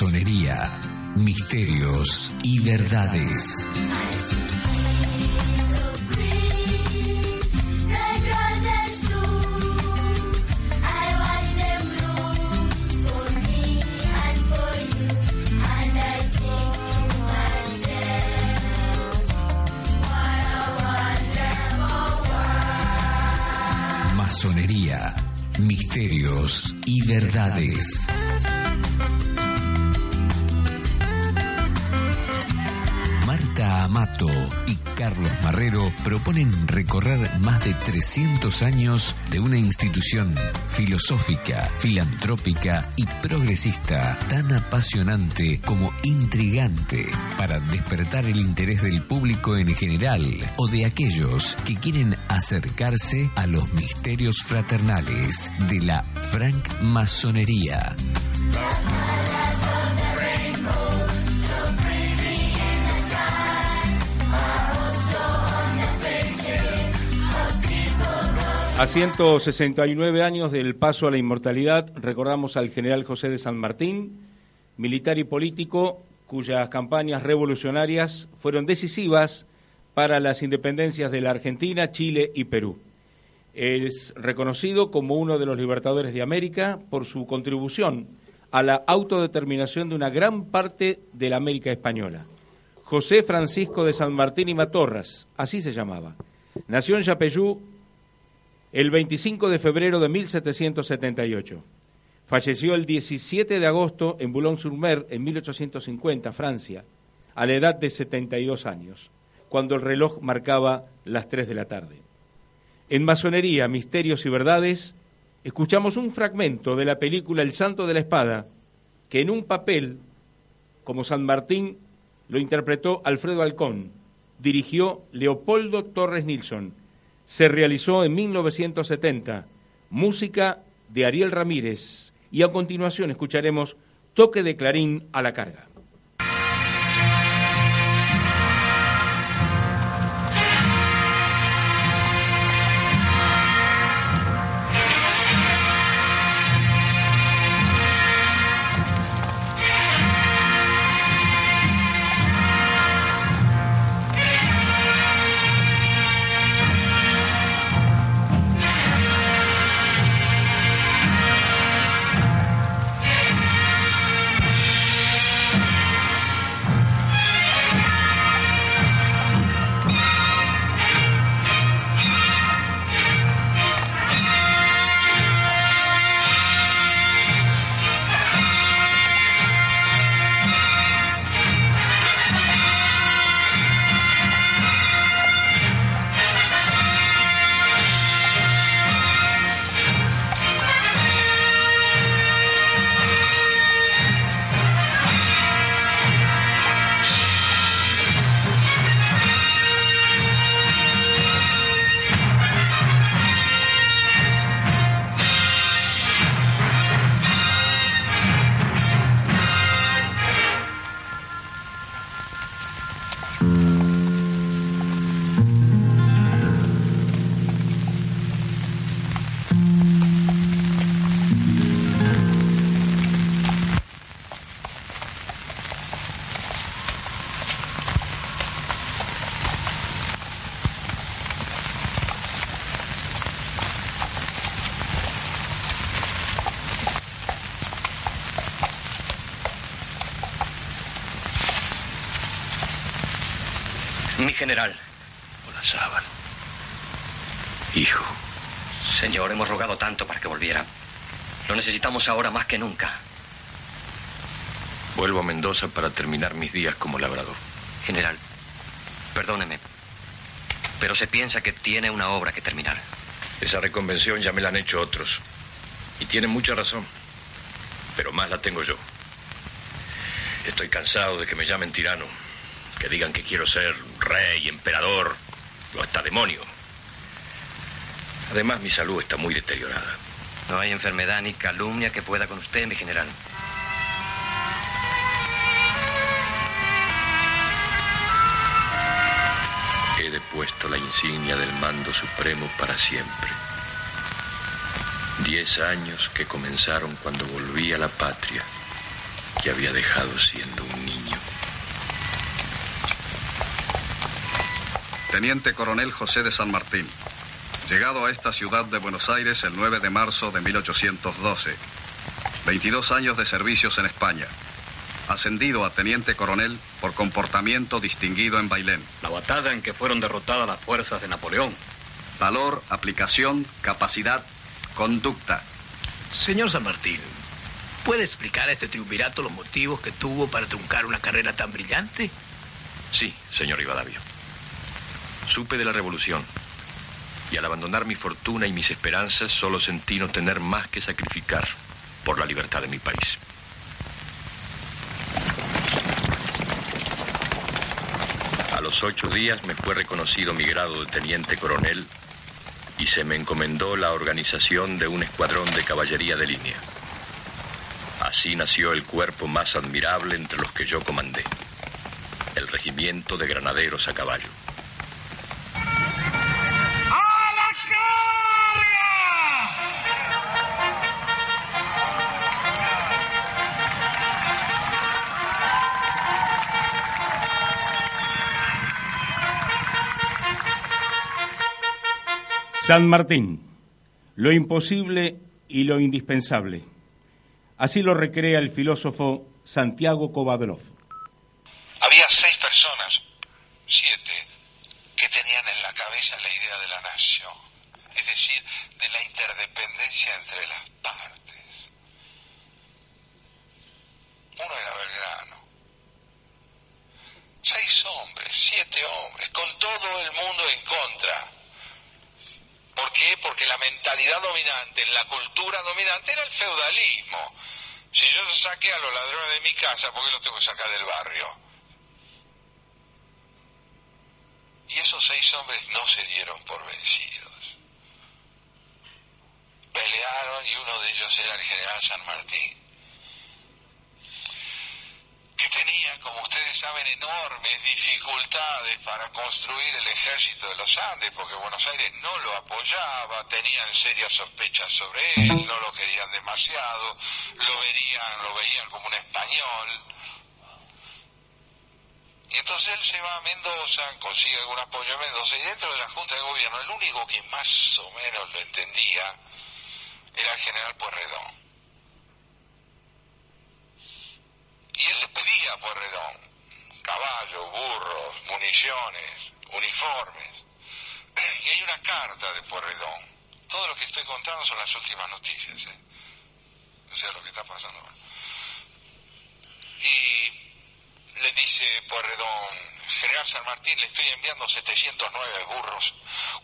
Masonería, misterios y verdades. Masonería, misterios y verdades. Amato y Carlos Marrero proponen recorrer más de 300 años de una institución filosófica, filantrópica y progresista tan apasionante como intrigante para despertar el interés del público en general o de aquellos que quieren acercarse a los misterios fraternales de la francmasonería. A 169 años del paso a la inmortalidad, recordamos al general José de San Martín, militar y político cuyas campañas revolucionarias fueron decisivas para las independencias de la Argentina, Chile y Perú. Es reconocido como uno de los libertadores de América por su contribución a la autodeterminación de una gran parte de la América española. José Francisco de San Martín y Matorras, así se llamaba. Nació en Yapeyú el 25 de febrero de 1778. Falleció el 17 de agosto en Boulogne-sur-Mer en 1850, Francia, a la edad de 72 años, cuando el reloj marcaba las 3 de la tarde. En Masonería, Misterios y Verdades, escuchamos un fragmento de la película El Santo de la Espada, que en un papel, como San Martín, lo interpretó Alfredo Alcón, dirigió Leopoldo Torres Nilsson, se realizó en 1970, música de Ariel Ramírez, y a continuación escucharemos Toque de Clarín a la carga. General. Olazábal. Hijo. Señor, hemos rogado tanto para que volviera. Lo necesitamos ahora más que nunca. Vuelvo a Mendoza para terminar mis días como labrador. General, perdóneme, pero se piensa que tiene una obra que terminar. Esa reconvención ya me la han hecho otros. Y tienen mucha razón. Pero más la tengo yo. Estoy cansado de que me llamen tirano. Que digan que quiero ser rey, emperador o hasta demonio. Además, mi salud está muy deteriorada. No hay enfermedad ni calumnia que pueda con usted, mi general. He depuesto la insignia del mando supremo para siempre. Diez años que comenzaron cuando volví a la patria que había dejado siendo un niño. Teniente Coronel José de San Martín, llegado a esta ciudad de Buenos Aires el 9 de marzo de 1812. 22 años de servicios en España. Ascendido a teniente coronel por comportamiento distinguido en Bailén. La batalla en que fueron derrotadas las fuerzas de Napoleón. Valor, aplicación, capacidad, conducta. Señor San Martín, ¿puede explicar a este triunvirato los motivos que tuvo para truncar una carrera tan brillante? Sí, señor Rivadavia. Supe de la revolución y al abandonar mi fortuna y mis esperanzas solo sentí no tener más que sacrificar por la libertad de mi país. A los ocho días me fue reconocido mi grado de teniente coronel y se me encomendó la organización de un escuadrón de caballería de línea. Así nació el cuerpo más admirable entre los que yo comandé, el regimiento de granaderos a caballo. San Martín, lo imposible y lo indispensable. Así lo recrea el filósofo Santiago Kovadlov. Había seis personas, siete, que tenían en la cabeza la idea de la nación, es decir, de la interdependencia entre las partes. Uno era Belgrano. Seis hombres, siete hombres, con todo el mundo en contra mentalidad dominante, la cultura dominante era el feudalismo. Si yo saqué a los ladrones de mi casa, ¿por qué los tengo que sacar del barrio? Y esos seis hombres no se dieron por vencidos. Pelearon y uno de ellos era el general San Martín que tenía, como ustedes saben, enormes dificultades para construir el ejército de los Andes, porque Buenos Aires no lo apoyaba, tenían serias sospechas sobre él, no lo querían demasiado, lo verían, lo veían como un español. Y entonces él se va a Mendoza, consigue algún apoyo en Mendoza, y dentro de la Junta de Gobierno, el único que más o menos lo entendía era el general Puerredón Y él le pedía a Puerredón caballos, burros, municiones, uniformes. Y hay una carta de Puerredón. Todo lo que estoy contando son las últimas noticias. ¿eh? O sea, lo que está pasando. Y le dice Puerredón, General San Martín, le estoy enviando 709 burros,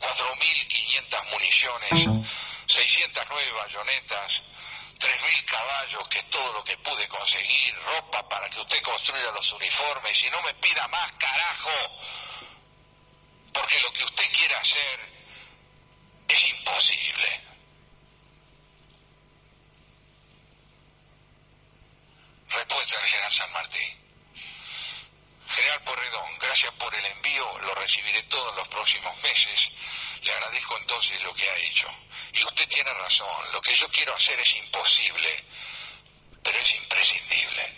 4.500 municiones, 609 bayonetas, tres mil caballos, que es todo lo que pude conseguir, ropa para que usted construya los uniformes y no me pida más, carajo, porque lo que usted quiere hacer es imposible. Respuesta del general San Martín. General Porredón, gracias por el envío, lo recibiré todos los próximos meses. Le agradezco entonces lo que ha hecho. Y usted tiene razón, lo que yo quiero hacer es imposible, pero es imprescindible.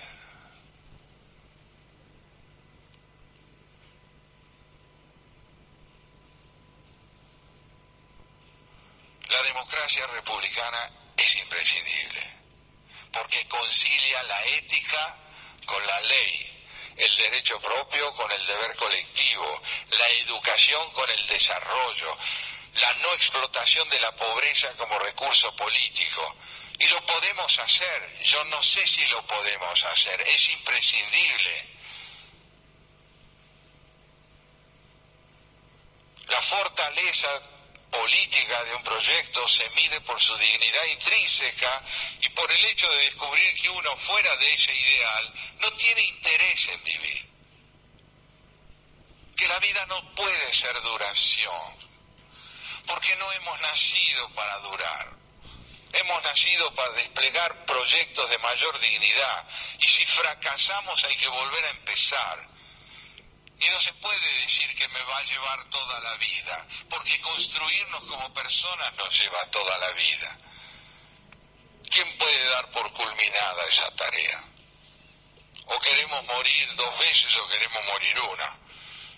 La democracia republicana es imprescindible, porque concilia la ética con la ley el derecho propio con el deber colectivo, la educación con el desarrollo, la no explotación de la pobreza como recurso político. Y lo podemos hacer, yo no sé si lo podemos hacer, es imprescindible. La fortaleza política de un proyecto se mide por su dignidad intrínseca y por el hecho de descubrir que uno fuera de ese ideal no tiene interés en vivir. Que la vida no puede ser duración, porque no hemos nacido para durar. Hemos nacido para desplegar proyectos de mayor dignidad y si fracasamos hay que volver a empezar y no se puede decir que me va a llevar toda la vida, porque construirnos como personas nos lleva toda la vida. ¿Quién puede dar por culminada esa tarea? O queremos morir dos veces o queremos morir una.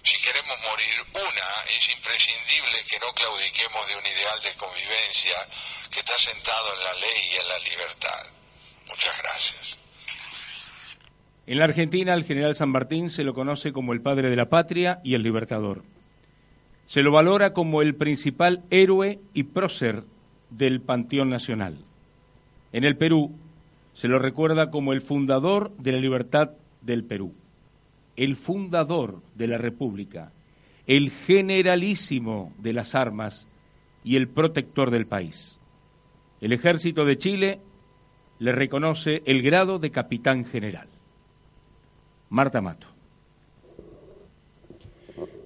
Si queremos morir una, es imprescindible que no claudiquemos de un ideal de convivencia que está sentado en la ley y en la libertad. Muchas gracias. En la Argentina, al general San Martín se lo conoce como el padre de la patria y el libertador. Se lo valora como el principal héroe y prócer del Panteón Nacional. En el Perú, se lo recuerda como el fundador de la libertad del Perú, el fundador de la República, el generalísimo de las armas y el protector del país. El ejército de Chile le reconoce el grado de capitán general. Marta Mato.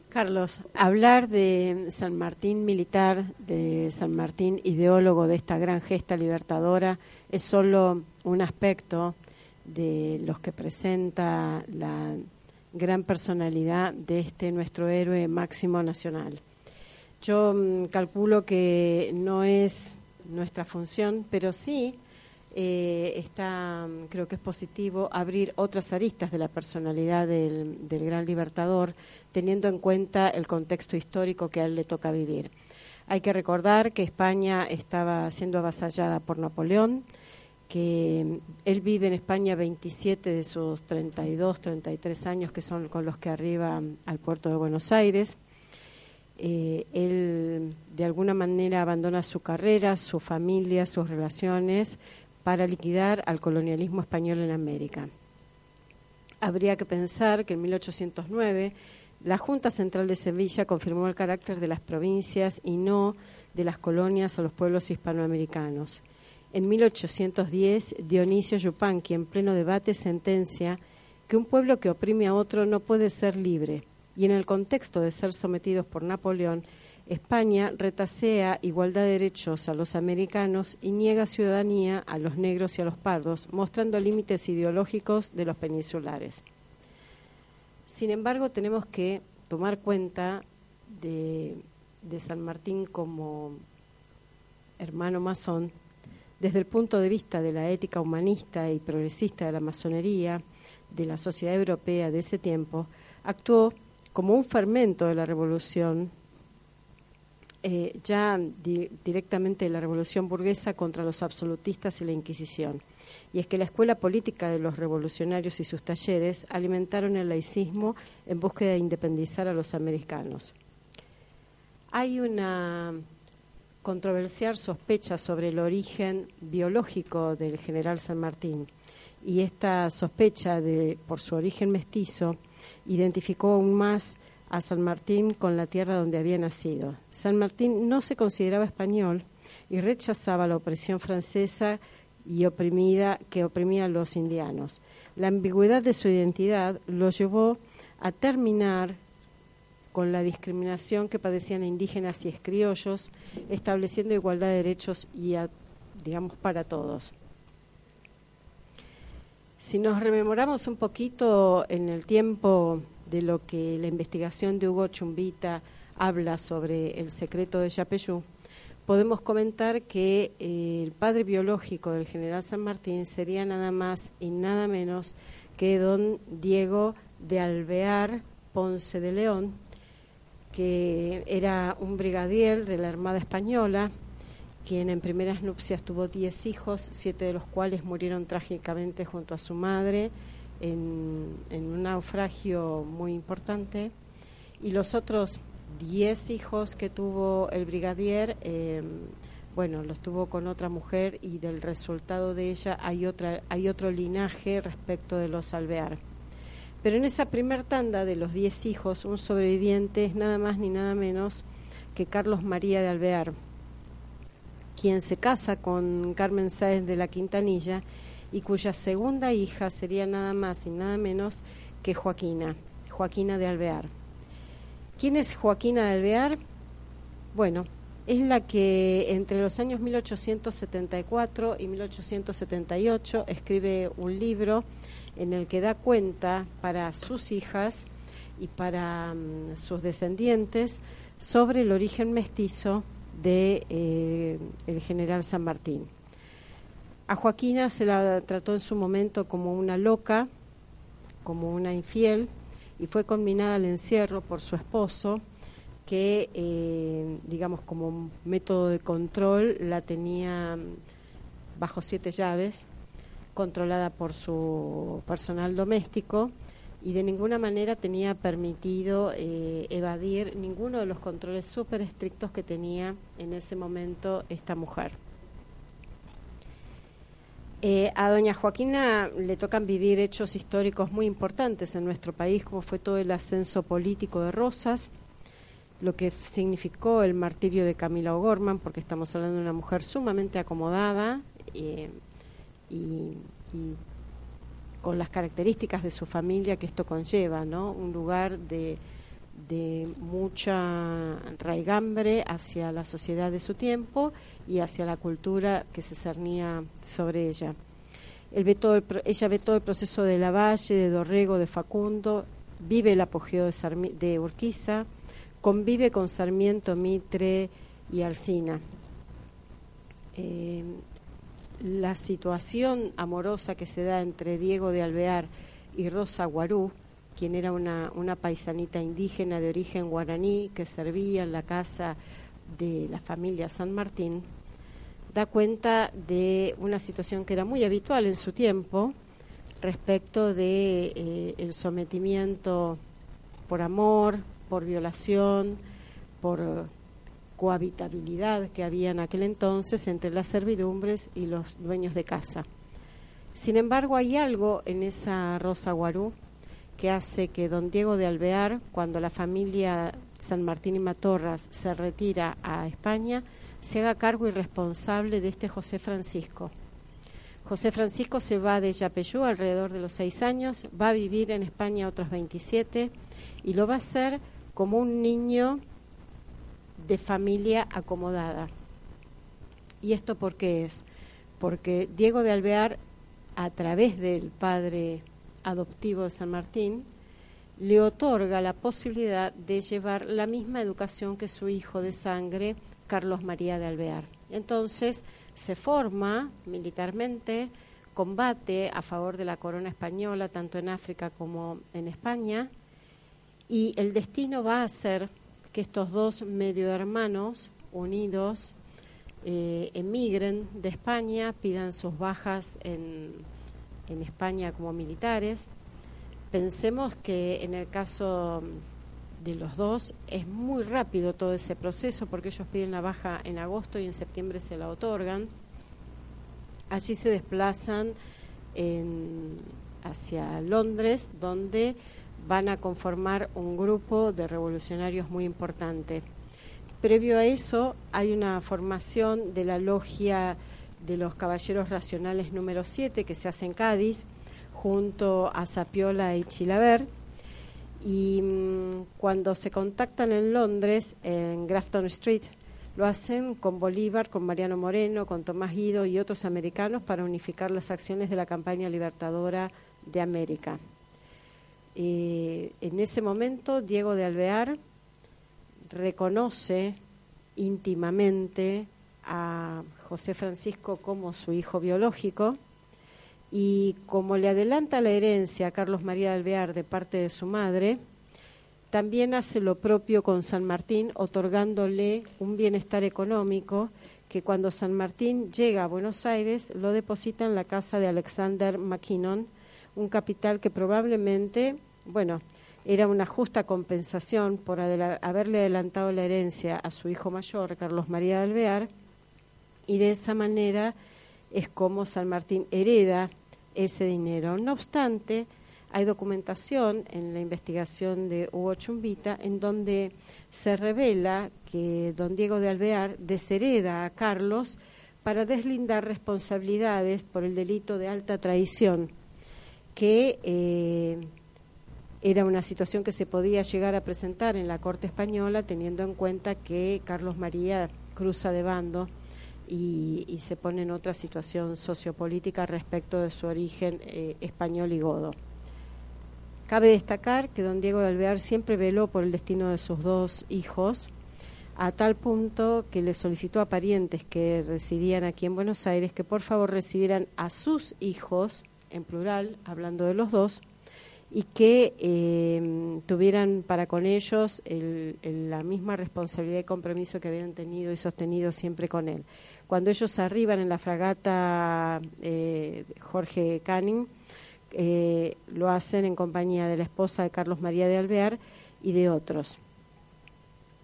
Carlos, hablar de San Martín militar, de San Martín ideólogo de esta gran gesta libertadora, es solo un aspecto de los que presenta la gran personalidad de este nuestro héroe máximo nacional. Yo mm, calculo que no es nuestra función, pero sí eh, está, creo que es positivo abrir otras aristas de la personalidad del, gran libertador, teniendo en cuenta el contexto histórico que a él le toca vivir. Hay que recordar que España estaba siendo avasallada por Napoleón, que él vive en España 27 de sus 32, 33 años que son con los que arriba al puerto de Buenos Aires. Eh, él de alguna manera abandona su carrera, su familia, sus relaciones para liquidar al colonialismo español en América. Habría que pensar que en 1809 la Junta Central de Sevilla confirmó el carácter de las provincias y no de las colonias a los pueblos hispanoamericanos. En 1810, Dionisio Yupanqui, en pleno debate, sentencia que un pueblo que oprime a otro no puede ser libre, y en el contexto de ser sometidos por Napoleón, España retasea igualdad de derechos a los americanos y niega ciudadanía a los negros y a los pardos, mostrando límites ideológicos de los peninsulares. Sin embargo, tenemos que tomar cuenta de, San Martín como hermano masón desde el punto de vista de la ética humanista y progresista de la masonería, de la sociedad europea de ese tiempo, actuó como un fermento de la revolución eh, ya directamente de la revolución burguesa contra los absolutistas y la Inquisición. Y es que la escuela política de los revolucionarios y sus talleres alimentaron el laicismo en búsqueda de independizar a los americanos. Hay una controversial sospecha sobre el origen biológico del general San Martín y esta sospecha de por su origen mestizo identificó aún más a San Martín con la tierra donde había nacido. San Martín no se consideraba español y rechazaba la opresión francesa y oprimida que oprimía a los indianos. La ambigüedad de su identidad lo llevó a terminar con la discriminación que padecían indígenas y escriollos, estableciendo igualdad de derechos y digamos para todos. Si nos rememoramos un poquito en el tiempo de lo que la investigación de Hugo Chumbita habla sobre el secreto de Yapeyú, podemos comentar que eh, el padre biológico del general San Martín sería nada más y nada menos que don Diego de Alvear Ponce de León, que era un brigadier de la Armada Española, quien en primeras nupcias tuvo diez hijos, siete de los cuales murieron trágicamente junto a su madre, en, un naufragio muy importante y los otros diez hijos que tuvo el brigadier, em, bueno, los tuvo con otra mujer y del resultado de ella hay, otra, hay otro linaje respecto de los Alvear. Pero en esa primer tanda de los diez hijos, un sobreviviente es nada más ni nada menos que Carlos María de Alvear, quien se casa con Carmen Sáez de la Quintanilla y cuya segunda hija sería nada más y nada menos que Joaquina, Joaquina de Alvear. ¿Quién es Joaquina de Alvear? Bueno, es la que entre los años 1874 y 1878 escribe un libro en el que da cuenta para sus hijas y para mm, sus descendientes sobre el origen mestizo de eh, el general San Martín. A Joaquina se la trató en su momento como una loca, como una infiel, y fue combinada al encierro por su esposo, que, eh, digamos, como método de control la tenía bajo siete llaves, controlada por su personal doméstico y de ninguna manera tenía permitido eh, evadir ninguno de los controles súper estrictos que tenía en ese momento esta mujer. Eh, a doña Joaquina le tocan vivir hechos históricos muy importantes en nuestro país, como fue todo el ascenso político de Rosas, lo que significó el martirio de Camila O'Gorman, porque estamos hablando de una mujer sumamente acomodada eh, y, con las características de su familia que esto conlleva, ¿no? Un lugar de, de mucha raigambre hacia la sociedad de su tiempo y hacia la cultura que se cernía sobre ella. ve todo ella ve todo el proceso de Lavalle, de Dorrego, de Facundo, vive el apogeo de, Urquiza, convive con Sarmiento, Mitre y Alcina. Eh, la situación amorosa que se da entre Diego de Alvear y Rosa Guarú quien era una, una paisanita indígena de origen guaraní que servía en la casa de la familia San Martín, da cuenta de una situación que era muy habitual en su tiempo respecto de eh, el sometimiento por amor, por violación, por cohabitabilidad que había en aquel entonces entre las servidumbres y los dueños de casa. Sin embargo, hay algo en esa Rosa Guarú que hace que don Diego de Alvear, cuando la familia San Martín y Matorras se retira a España, se haga cargo y responsable de este José Francisco. José Francisco se va de Yapeyú alrededor de los seis años, va a vivir en España otros 27 y lo va a hacer como un niño de familia acomodada. ¿Y esto por qué es? Porque Diego de Alvear, a través del padre adoptivo de San Martín, le otorga la posibilidad de llevar la misma educación que su hijo de sangre, Carlos María de Alvear. Entonces se forma militarmente, combate a favor de la corona española, tanto en África como en España, y el destino va a ser que estos dos medio hermanos unidos eh, emigren de España, pidan sus bajas en en España como militares. Pensemos que en el caso de los dos es muy rápido todo ese proceso porque ellos piden la baja en agosto y en septiembre se la otorgan. Allí se desplazan hacia Londres donde van a conformar un grupo de revolucionarios muy importante. Previo a eso hay una formación de la logia de los Caballeros Racionales número 7 que se hace en Cádiz junto a Sapiola y Chilaver y mm, cuando se contactan en Londres en Grafton Street lo hacen con Bolívar, con Mariano Moreno, con Tomás Guido y otros americanos para unificar las acciones de la campaña libertadora de América. Eh, en ese momento Diego de Alvear reconoce íntimamente a José Francisco como su hijo biológico. Y como le adelanta la herencia a Carlos María de Alvear de parte de su madre, también hace lo propio con San Martín, otorgándole un bienestar económico que cuando San Martín llega a Buenos Aires lo deposita en la casa de Alexander McKinnon, un capital que probablemente, bueno, era una justa compensación por haberle adelantado la herencia a su hijo mayor, Carlos María de Alvear, y de esa manera es como San Martín hereda ese dinero. No obstante, hay documentación en la investigación de Hugo Chumbita en donde se revela que don Diego de Alvear deshereda a Carlos para deslindar responsabilidades por el delito de alta traición, que eh, era una situación que se podía llegar a presentar en la Corte Española teniendo en cuenta que Carlos María cruza de bando y, se pone en otra situación sociopolítica respecto de su origen eh, español y godo. Cabe destacar que don Diego de Alvear siempre veló por el destino de sus dos hijos, a tal punto que le solicitó a parientes que residían aquí en Buenos Aires que por favor recibieran a sus hijos, en plural, hablando de los dos, y que eh, tuvieran para con ellos la misma responsabilidad y compromiso que habían tenido y sostenido siempre con él. Cuando ellos arriban en la fragata eh, Jorge Canning, eh, lo hacen en compañía de la esposa de Carlos María de Alvear y de otros.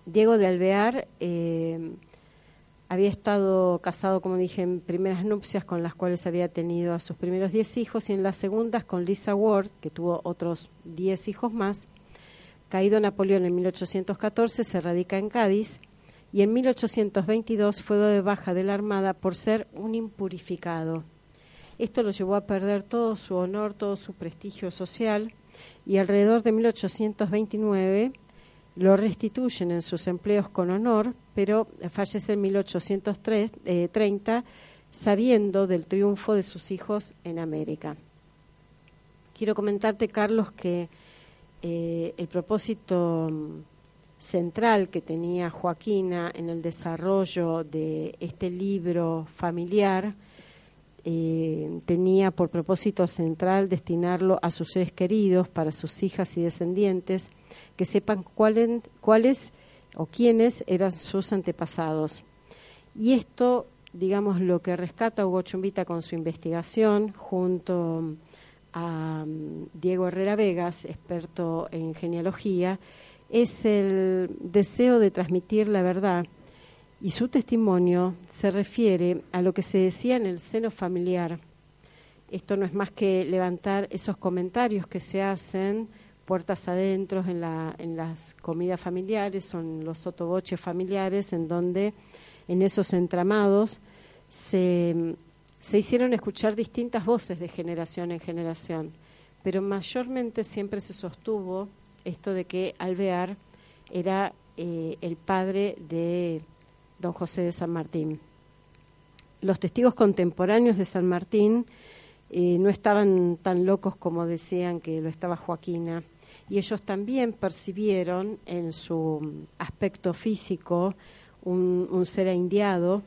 Diego de Alvear eh, había estado casado, como dije, en primeras nupcias con las cuales había tenido a sus primeros diez hijos y en las segundas con Lisa Ward, que tuvo otros diez hijos más. Caído Napoleón en 1814, se radica en Cádiz y en 1822 fue de baja de la Armada por ser un impurificado. Esto lo llevó a perder todo su honor, todo su prestigio social y alrededor de 1829 lo restituyen en sus empleos con honor, pero fallece en 1830 eh, sabiendo del triunfo de sus hijos en América. Quiero comentarte, Carlos, que eh, el propósito central que tenía Joaquina en el desarrollo de este libro familiar eh, tenía por propósito central destinarlo a sus seres queridos, para sus hijas y descendientes, que sepan cuáles o quiénes eran sus antepasados. Y esto, digamos, lo que rescata Hugo Chumbita con su investigación, junto a mm, Diego Herrera Vegas, experto en genealogía, es el deseo de transmitir la verdad y su testimonio se refiere a lo que se decía en el seno familiar. Esto no es más que levantar esos comentarios que se hacen puertas adentro en, la, en las comidas familiares, son los sotoboches familiares, en donde en esos entramados se, se hicieron escuchar distintas voces de generación en generación, pero mayormente siempre se sostuvo esto de que Alvear era eh, el padre de don José de San Martín. Los testigos contemporáneos de San Martín eh, no estaban tan locos como decían que lo estaba Joaquina, y ellos también percibieron en su aspecto físico un, ser indiado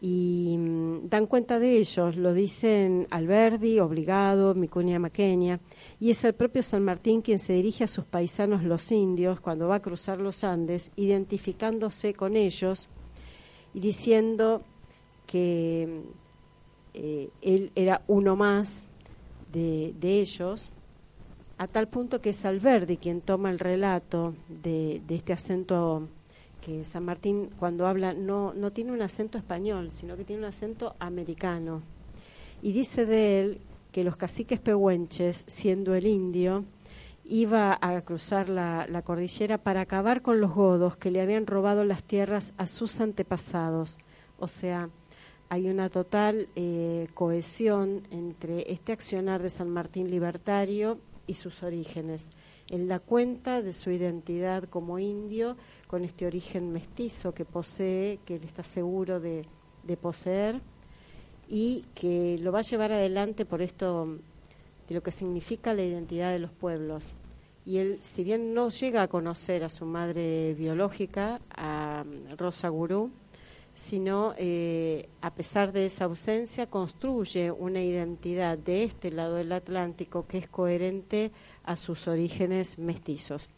y mm, dan cuenta de ellos, lo dicen Alberdi, Obligado, Micunia Maqueña, y es el propio San Martín quien se dirige a sus paisanos los indios cuando va a cruzar los Andes, identificándose con ellos y diciendo que eh, él era uno más de, ellos, a tal punto que es Alberdi quien toma el relato de, de este acento San Martín cuando habla no, no tiene un acento español, sino que tiene un acento americano. Y dice de él que los caciques pehuenches, siendo el indio, iba a cruzar la, cordillera para acabar con los godos que le habían robado las tierras a sus antepasados. O sea, hay una total eh, cohesión entre este accionar de San Martín libertario y sus orígenes. Él da cuenta de su identidad como indio con este origen mestizo que posee, que él está seguro de poseer y que lo va a llevar adelante por esto de lo que significa la identidad de los pueblos. Y él, si bien no llega a conocer a su madre biológica, a Rosa Gurú, sino eh, a pesar de esa ausencia construye una identidad de este lado del Atlántico que es coherente a sus orígenes mestizos.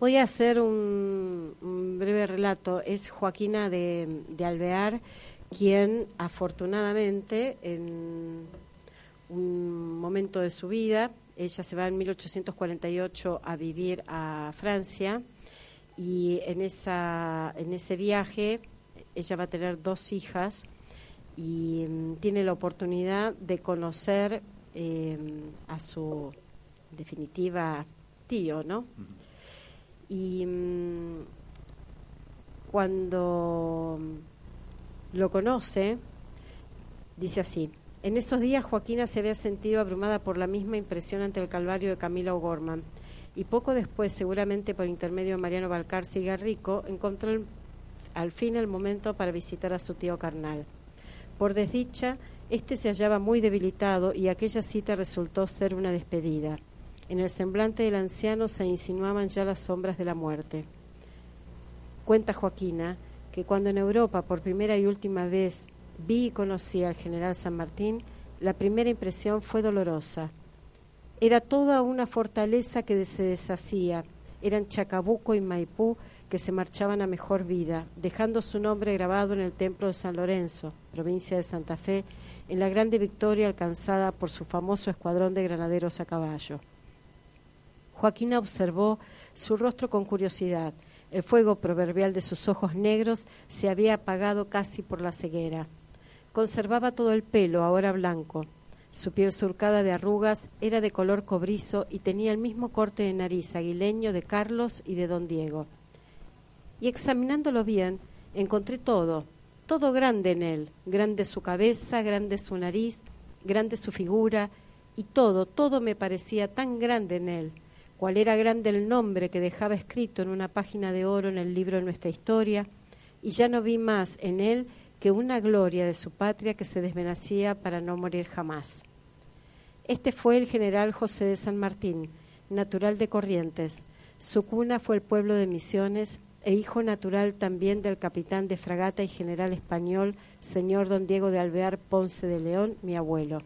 Voy a hacer un, breve relato. Es Joaquina de Alvear quien afortunadamente en un momento de su vida. Ella se va en 1848 a vivir a Francia y en, esa, en ese viaje ella va a tener dos hijas y mm, tiene la oportunidad de conocer eh, a su definitiva tío, ¿no? Y mm, cuando lo conoce, dice así, en esos días Joaquina se había sentido abrumada por la misma impresión ante el calvario de Camila O'Gorman y poco después, seguramente por intermedio de Mariano Balcarce y Garrico, encontró al fin el momento para visitar a su tío carnal. Por desdicha, este se hallaba muy debilitado y aquella cita resultó ser una despedida. En el semblante del anciano se insinuaban ya las sombras de la muerte. Cuenta Joaquina que cuando en Europa por primera y última vez vi y conocí al general San Martín, la primera impresión fue dolorosa. Era toda una fortaleza que se deshacía. Eran Chacabuco y Maipú que se marchaban a mejor vida, dejando su nombre grabado en el templo de San Lorenzo, provincia de Santa Fe, en la grande victoria alcanzada por su famoso escuadrón de granaderos a caballo. Joaquina observó su rostro con curiosidad. El fuego proverbial de sus ojos negros se había apagado casi por la ceguera. Conservaba todo el pelo, ahora blanco. Su piel surcada de arrugas era de color cobrizo y tenía el mismo corte de nariz aguileño de Carlos y de don Diego. Y examinándolo bien, encontré todo, todo grande en él, grande su cabeza, grande su nariz, grande su figura, y todo, todo me parecía tan grande en él, cual era grande el nombre que dejaba escrito en una página de oro en el libro de nuestra historia, y ya no vi más en él que una gloria de su patria que se desvenacía para no morir jamás. Este fue el general José de San Martín, natural de Corrientes. Su cuna fue el pueblo de Misiones, e hijo natural también del capitán de fragata y general español, señor don Diego de Alvear Ponce de León, mi abuelo.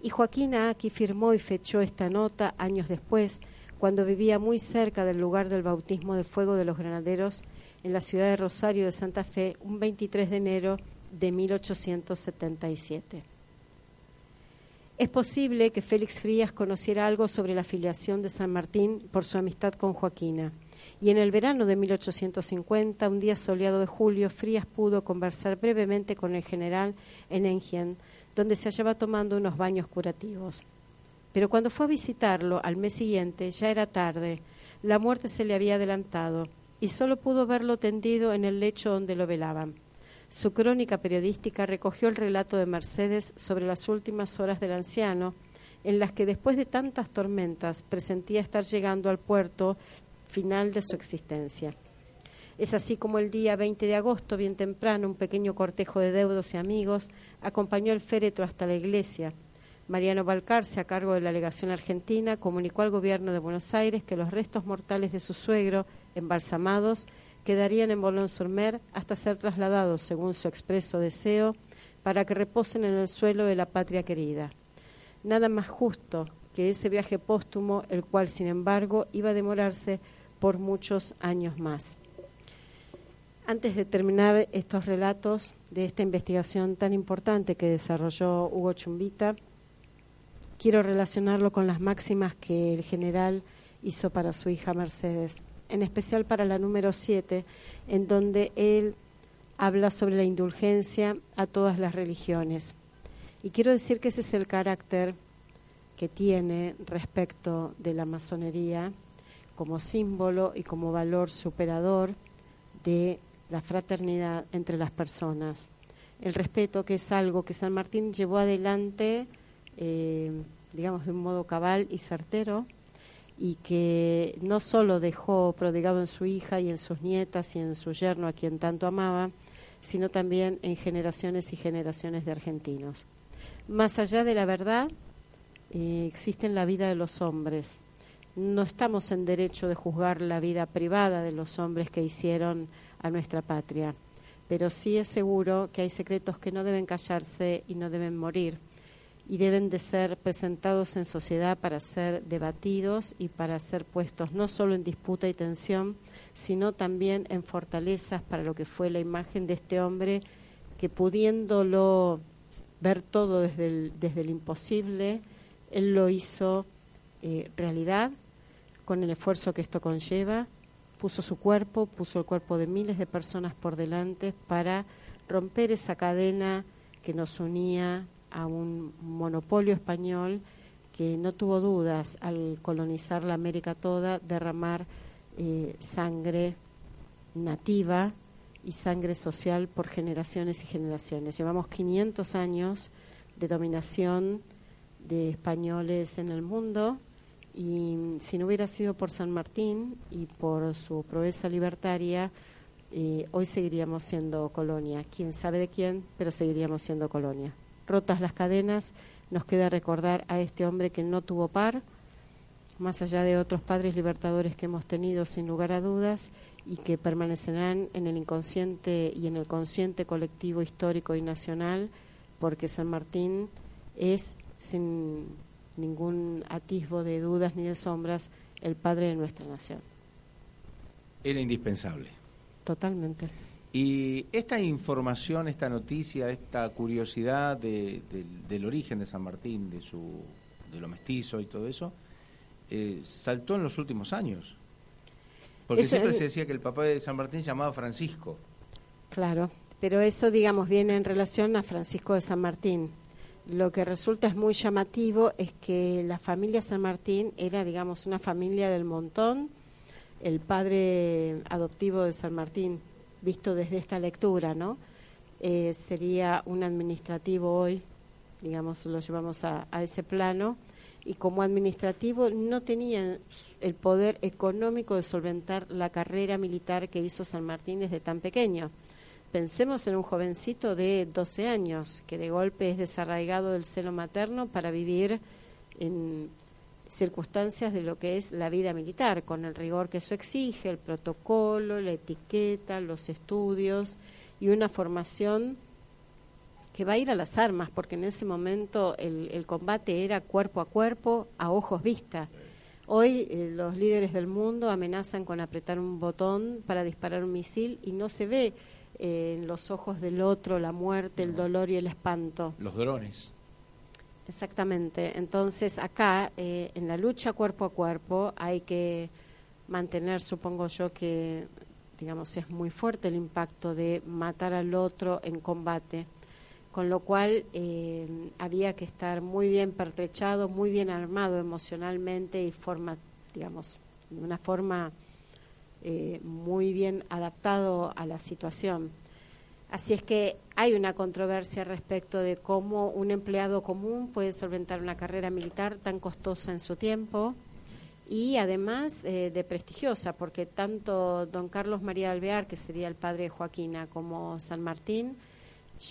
Y Joaquín aquí firmó y fechó esta nota años después, cuando vivía muy cerca del lugar del bautismo de fuego de los granaderos en la ciudad de Rosario de Santa Fe, un 23 de enero de 1877. Es posible que Félix Frías conociera algo sobre la filiación de San Martín por su amistad con Joaquina y en el verano de 1850, un día soleado de julio, Frías pudo conversar brevemente con el general en Enghien, donde se hallaba tomando unos baños curativos. Pero cuando fue a visitarlo al mes siguiente, ya era tarde, la muerte se le había adelantado y solo pudo verlo tendido en el lecho donde lo velaban. Su crónica periodística recogió el relato de Mercedes sobre las últimas horas del anciano, en las que después de tantas tormentas presentía estar llegando al puerto final de su existencia. Es así como el día 20 de agosto, bien temprano, un pequeño cortejo de deudos y amigos acompañó el féretro hasta la iglesia. Mariano Balcarce, a cargo de la legación argentina, comunicó al gobierno de Buenos Aires que los restos mortales de su suegro, embalsamados, quedarían en Boulogne-sur-Mer hasta ser trasladados, según su expreso deseo, para que reposen en el suelo de la patria querida. Nada más justo que ese viaje póstumo, el cual, sin embargo, iba a demorarse por muchos años más. Antes de terminar estos relatos de esta investigación tan importante que desarrolló Hugo Chumbita, quiero relacionarlo con las máximas que el general hizo para su hija Mercedes, en especial para la número 7, en donde él habla sobre la indulgencia a todas las religiones. Y quiero decir que ese es el carácter que tiene respecto de la masonería como símbolo y como valor superador de la fraternidad entre las personas. El respeto, que es algo que San Martín llevó adelante, eh, digamos, de un modo cabal y certero, y que no solo dejó prodigado en su hija y en sus nietas y en su yerno, a quien tanto amaba, sino también en generaciones y generaciones de argentinos. Más allá de la verdad, eh, existe en la vida de los hombres no estamos en derecho de juzgar la vida privada de los hombres que hicieron a nuestra patria, pero sí es seguro que hay secretos que no deben callarse y no deben morir y deben de ser presentados en sociedad para ser debatidos y para ser puestos no solo en disputa y tensión, sino también en fortalezas para lo que fue la imagen de este hombre que pudiéndolo ver todo desde el, desde el imposible. Él lo hizo eh, realidad con el esfuerzo que esto conlleva. Puso su cuerpo, puso el cuerpo de miles de personas por delante para romper esa cadena que nos unía a un monopolio español que no tuvo dudas al colonizar la América toda, derramar eh, sangre nativa y sangre social por generaciones y generaciones. Llevamos 500 años de dominación de españoles en el mundo y si no hubiera sido por San Martín y por su proeza libertaria, eh, hoy seguiríamos siendo colonia. Quién sabe de quién, pero seguiríamos siendo colonia. Rotas las cadenas, nos queda recordar a este hombre que no tuvo par, más allá de otros padres libertadores que hemos tenido sin lugar a dudas y que permanecerán en el inconsciente y en el consciente colectivo histórico y nacional, porque San Martín es, sin ningún atisbo de dudas ni de sombras, el padre de nuestra nación. Era indispensable. Totalmente. Y esta información, esta noticia, esta curiosidad del origen de San Martín, de, su, de lo mestizo y todo eso, eh, saltó en los últimos años. Porque siempre se decía que el papá de San Martín llamaba Francisco. Claro, pero eso, digamos, viene en relación a Francisco de San Martín. Lo que resulta es muy llamativo es que la familia San Martín era, digamos, una familia del montón. El padre adoptivo de San Martín visto desde esta lectura, ¿no? Eh, sería un administrativo hoy, digamos, lo llevamos a, ese plano, y como administrativo no tenía el poder económico de solventar la carrera militar que hizo San Martín desde tan pequeño. Pensemos en un jovencito de 12 años que de golpe es desarraigado del seno materno para vivir en circunstancias de lo que es la vida militar, con el rigor que eso exige, el protocolo, la etiqueta, los estudios y una formación que va a ir a las armas, porque en ese momento el, combate era cuerpo a cuerpo, a ojos vista. Hoy eh, los líderes del mundo amenazan con apretar un botón para disparar un misil y no se ve eh, en los ojos del otro la muerte, el dolor y el espanto. Los drones. Exactamente. Entonces, acá, eh, en la lucha cuerpo a cuerpo, hay que mantener, supongo yo, que, digamos, es muy fuerte el impacto de matar al otro en combate. Con lo cual, eh, había que estar muy bien pertrechado, muy bien armado emocionalmente y forma, digamos, de una forma eh, muy bien adaptado a la situación. Así es que hay una controversia respecto de cómo un empleado común puede solventar una carrera militar tan costosa en su tiempo y además eh, de prestigiosa, porque tanto don Carlos María Alvear, que sería el padre de Joaquina, como San Martín,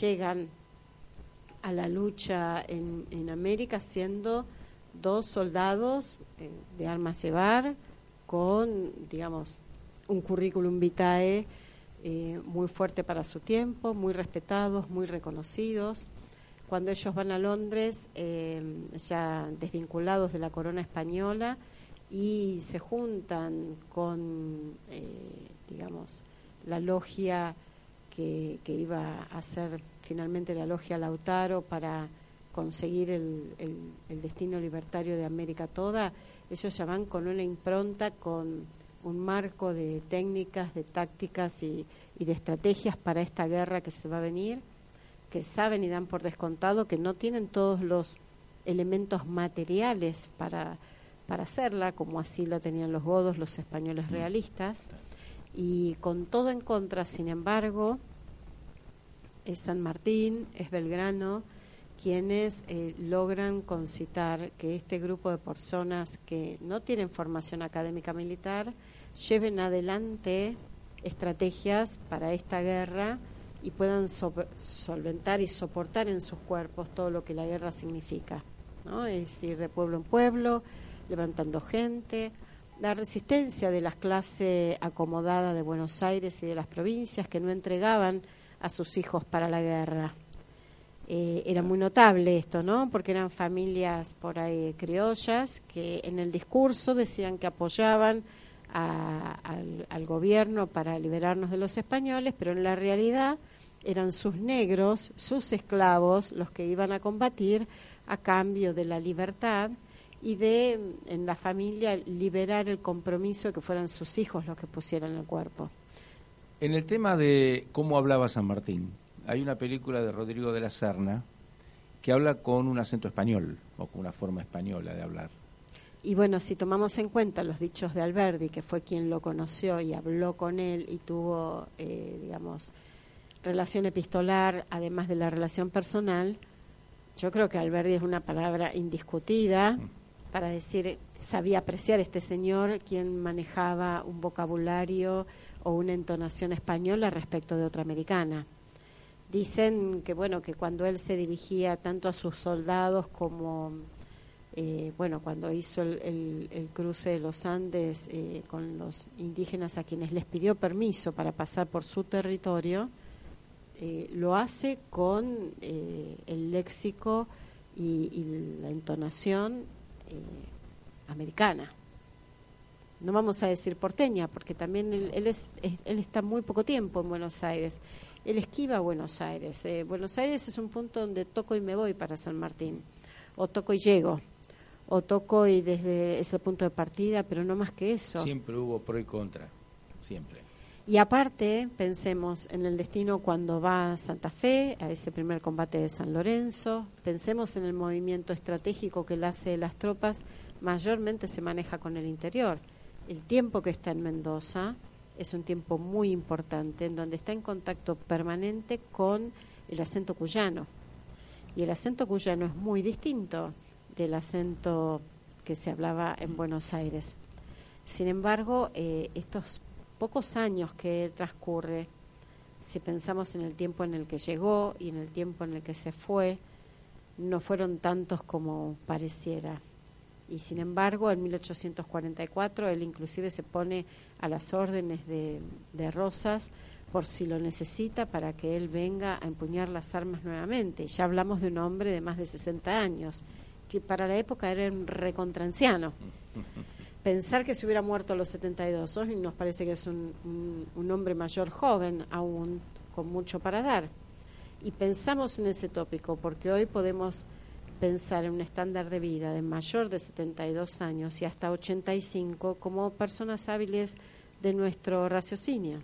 llegan a la lucha en, América siendo dos soldados eh, de armas llevar con, digamos, un currículum vitae eh, muy fuerte para su tiempo, muy respetados, muy reconocidos. Cuando ellos van a Londres, eh, ya desvinculados de la corona española, y se juntan con, eh, digamos, la logia que, iba a ser finalmente la logia Lautaro para conseguir el, el destino libertario de América toda, ellos ya van con una impronta, con un marco de técnicas, de tácticas y, de estrategias para esta guerra que se va a venir, que saben y dan por descontado que no tienen todos los elementos materiales para, para hacerla, como así la tenían los godos, los españoles realistas, y con todo en contra, sin embargo, es San Martín, es Belgrano, quienes eh, logran concitar que este grupo de personas que no tienen formación académica militar lleven adelante estrategias para esta guerra y puedan solventar y soportar en sus cuerpos todo lo que la guerra significa. ¿no? Es ir de pueblo en pueblo, levantando gente, la resistencia de las clases acomodadas de Buenos Aires y de las provincias que no entregaban a sus hijos para la guerra. Eh, era muy notable esto, ¿no? Porque eran familias por ahí criollas que en el discurso decían que apoyaban al, gobierno para liberarnos de los españoles, pero en la realidad eran sus negros, sus esclavos, los que iban a combatir a cambio de la libertad y de, en la familia, liberar el compromiso de que fueran sus hijos los que pusieran el cuerpo. En el tema de cómo hablaba San Martín, hay una película de Rodrigo de la Serna que habla con un acento español o con una forma española de hablar. Y bueno, si tomamos en cuenta los dichos de Alberdi, que fue quien lo conoció y habló con él y tuvo, eh, digamos, relación epistolar, además de la relación personal, yo creo que Alberdi es una palabra indiscutida para decir, sabía apreciar este señor quien manejaba un vocabulario o una entonación española respecto de otra americana. Dicen que bueno que cuando él se dirigía tanto a sus soldados como eh, bueno cuando hizo el, cruce de los Andes eh, con los indígenas a quienes les pidió permiso para pasar por su territorio eh, lo hace con el léxico y, la entonación americana. No vamos a decir porteña porque también él, él, es, él está muy poco tiempo en Buenos Aires él esquiva a Buenos Aires. Eh, Buenos Aires es un punto donde toco y me voy para San Martín, o toco y llego, o toco y desde ese punto de partida, pero no más que eso. Siempre hubo pro y contra, siempre. Y aparte, pensemos en el destino cuando va a Santa Fe, a ese primer combate de San Lorenzo, pensemos en el movimiento estratégico que él hace las tropas, mayormente se maneja con el interior. El tiempo que está en Mendoza, es un tiempo muy importante en donde está en contacto permanente con el acento cuyano. Y el acento cuyano es muy distinto del acento que se hablaba en Buenos Aires. Sin embargo, eh, estos pocos años que transcurre, si pensamos en el tiempo en el que llegó y en el tiempo en el que se fue, no fueron tantos como pareciera y sin embargo en 1844 él inclusive se pone a las órdenes de, Rosas por si lo necesita para que él venga a empuñar las armas nuevamente. Ya hablamos de un hombre de más de 60 años, que para la época era un recontranciano. Pensar que se hubiera muerto a los 72 hoy nos parece que es un, un hombre mayor joven aún, con mucho para dar. Y pensamos en ese tópico, porque hoy podemos pensar en un estándar de vida de mayor de 72 años y hasta 85 como personas hábiles de nuestro raciocinio.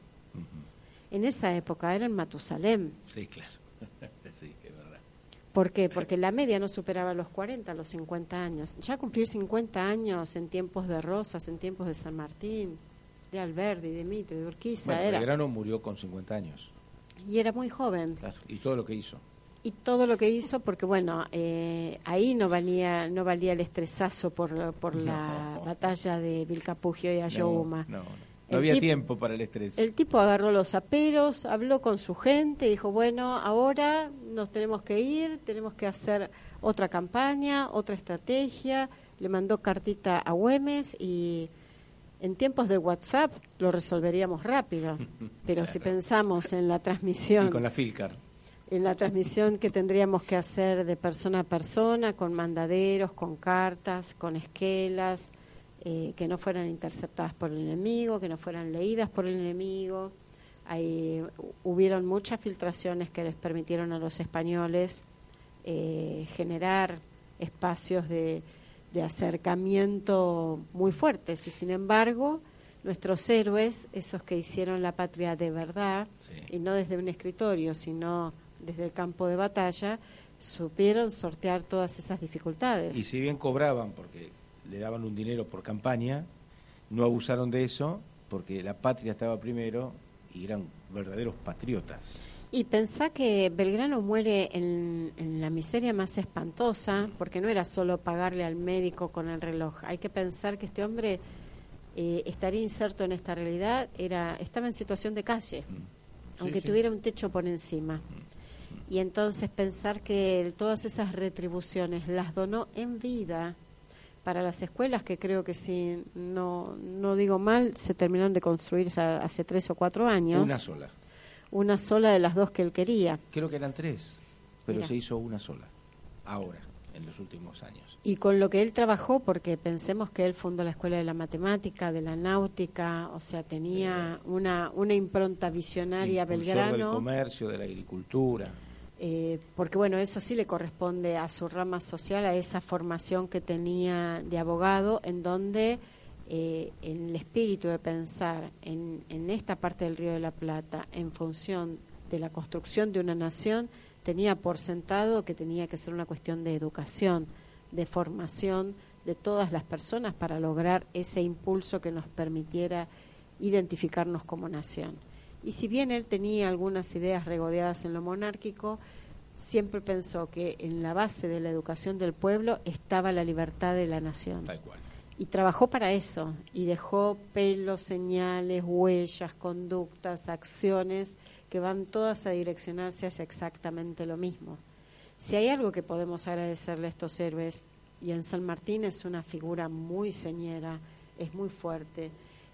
En esa época era en Matusalem. Sí, claro. sí, es verdad. ¿Por qué? Porque la media no superaba los 40, los 50 años. Ya cumplir 50 años en tiempos de Rosas, en tiempos de San Martín, de Alberdi, de Mitre, de Urquiza. Bueno, Belgrano murió con 50 años. Y era muy joven. y todo lo que hizo y todo lo que hizo porque bueno eh, ahí no valía no valía el estresazo por, por la batalla de Vilcapugio y Ayohuma no, no, había tiempo para el estrés. el tipo agarró los aperos habló con su gente dijo bueno ahora nos tenemos que ir tenemos que hacer otra campaña otra estrategia le mandó cartita a Güemes y en tiempos de WhatsApp lo resolveríamos rápido. Pero si pensamos en la transmisión y con la Filcar en la transmisión que tendríamos que hacer de persona a persona, con mandaderos, con cartas, con esquelas, eh, que no fueran interceptadas por el enemigo, que no fueran leídas por el enemigo. Ahí hubieron muchas filtraciones que les permitieron a los españoles eh, generar espacios de, acercamiento muy fuertes y sin embargo nuestros héroes, esos que hicieron la patria de verdad, y no desde un escritorio, sino desde el campo de batalla, supieron sortear todas esas dificultades. Y si bien cobraban porque le daban un dinero por campaña, no abusaron de eso porque la patria estaba primero y eran verdaderos patriotas. Y pensá que Belgrano muere en, la miseria más espantosa, porque no era solo pagarle al médico con el reloj. Hay que pensar que este hombre eh, estaría inserto en esta realidad, era estaba en situación de calle, mm. aunque tuviera un techo por encima. Mm y entonces pensar que todas esas retribuciones las donó en vida para las escuelas que creo que si no, no digo mal se terminaron de construir hace tres o cuatro años. Una sola. Una sola de las dos que él quería. Creo que eran tres, pero se hizo una sola. Ahora. en los últimos años. Y con lo que él trabajó, porque pensemos que él fundó la Escuela de la Matemática, de la Náutica, o sea, tenía una, una impronta visionaria Belgrano. del comercio, de la agricultura. Eh, porque bueno, eso sí le corresponde a su rama social, a esa formación que tenía de abogado, en donde eh, en el espíritu de pensar en, en esta parte del Río de la Plata, en función de la construcción de una nación, tenía por sentado que tenía que ser una cuestión de educación, de formación de todas las personas para lograr ese impulso que nos permitiera identificarnos como nación. Y si bien él tenía algunas ideas regodeadas en lo monárquico, siempre pensó que en la base de la educación del pueblo estaba la libertad de la nación. Y trabajó para eso y dejó pelos, señales, huellas, conductas, acciones que van todas a direccionarse hacia exactamente lo mismo. Si hay algo que podemos agradecerle a estos héroes, y en San Martín es una figura muy señera, es muy fuerte,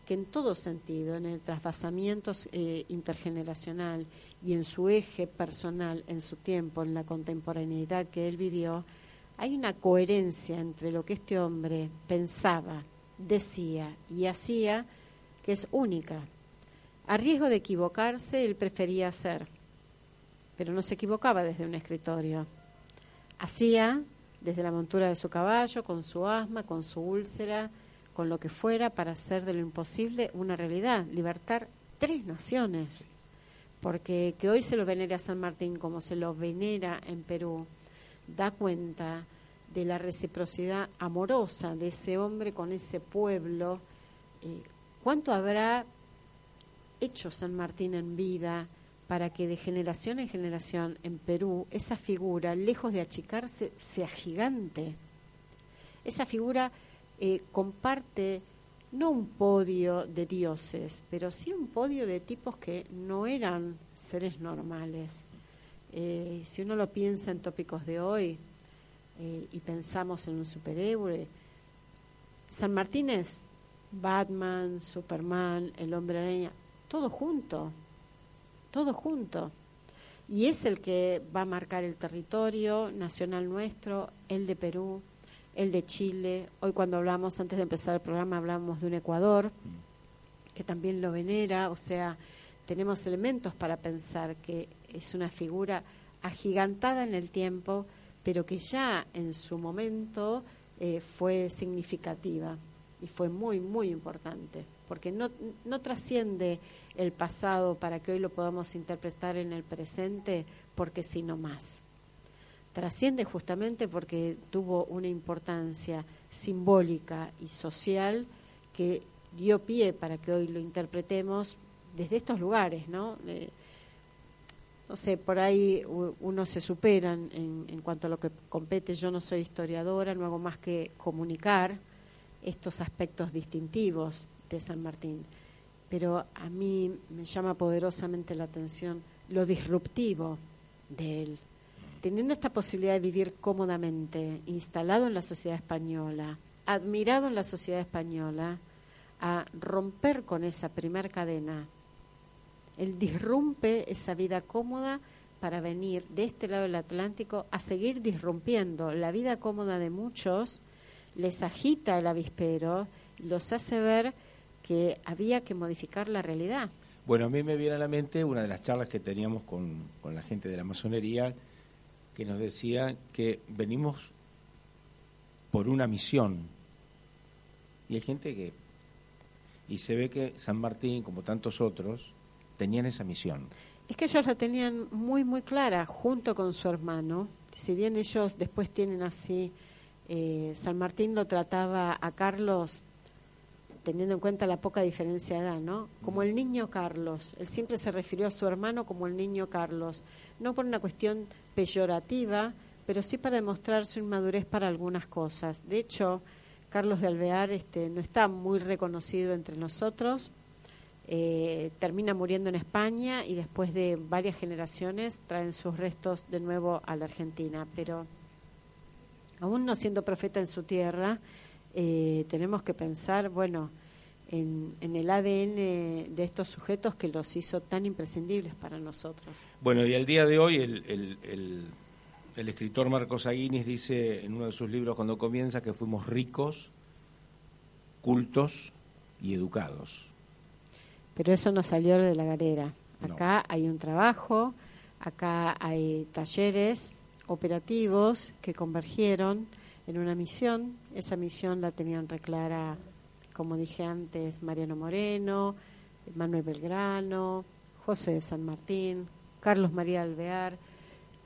que en todo sentido, en el trasvasamiento eh, intergeneracional y en su eje personal, en su tiempo, en la contemporaneidad que él vivió, hay una coherencia entre lo que este hombre pensaba, decía y hacía que es única. A riesgo de equivocarse, él prefería hacer, pero no se equivocaba desde un escritorio. Hacía desde la montura de su caballo, con su asma, con su úlcera, con lo que fuera para hacer de lo imposible una realidad, libertar tres naciones. Porque que hoy se lo venere a San Martín como se lo venera en Perú, da cuenta de la reciprocidad amorosa de ese hombre con ese pueblo. Eh, ¿Cuánto habrá hecho San Martín en vida para que de generación en generación en Perú esa figura, lejos de achicarse, sea gigante? Esa figura eh, comparte no un podio de dioses, pero sí un podio de tipos que no eran seres normales. Eh, si uno lo piensa en tópicos de hoy eh, y pensamos en un superhéroe, San Martín es Batman, Superman, el hombre araña, todo junto, todo junto. Y es el que va a marcar el territorio nacional nuestro, el de Perú, el de Chile. Hoy cuando hablamos, antes de empezar el programa, hablamos de un Ecuador, que también lo venera, o sea, tenemos elementos para pensar que es una figura agigantada en el tiempo, pero que ya en su momento eh, fue significativa y fue muy, muy importante, porque no, no trasciende el pasado para que hoy lo podamos interpretar en el presente, porque sino más trasciende justamente porque tuvo una importancia simbólica y social que dio pie para que hoy lo interpretemos desde estos lugares, ¿no? no sé, por ahí uno se superan en, en cuanto a lo que compete. Yo no soy historiadora, no hago más que comunicar estos aspectos distintivos de San Martín. Pero a mí me llama poderosamente la atención lo disruptivo de él, teniendo esta posibilidad de vivir cómodamente, instalado en la sociedad española, admirado en la sociedad española, a romper con esa primer cadena. Él disrumpe esa vida cómoda para venir de este lado del Atlántico a seguir disrumpiendo la vida cómoda de muchos, les agita el avispero, los hace ver que había que modificar la realidad. Bueno, a mí me viene a la mente una de las charlas que teníamos con, con la gente de la masonería, que nos decía que venimos por una misión. Y hay gente que... Y se ve que San Martín, como tantos otros, tenían esa misión. Es que ellos la tenían muy, muy clara, junto con su hermano. Si bien ellos después tienen así, eh, San Martín lo trataba a Carlos teniendo en cuenta la poca diferencia de edad, ¿no? Como el niño Carlos. Él siempre se refirió a su hermano como el niño Carlos, no por una cuestión peyorativa, pero sí para demostrar su inmadurez para algunas cosas. De hecho, Carlos de Alvear este, no está muy reconocido entre nosotros. Eh, termina muriendo en España y después de varias generaciones traen sus restos de nuevo a la Argentina. Pero aún no siendo profeta en su tierra, eh, tenemos que pensar, bueno, en, el ADN de estos sujetos que los hizo tan imprescindibles para nosotros. Bueno, y al día de hoy el, el, El escritor Marcos Aguinis dice en uno de sus libros cuando comienza que fuimos ricos, cultos y educados. Pero eso no salió de la galera. Acá hay un trabajo, acá hay talleres operativos que convergieron en una misión. Esa misión la tenían reclara, como dije antes, Mariano Moreno, Manuel Belgrano, José de San Martín, Carlos María Alvear,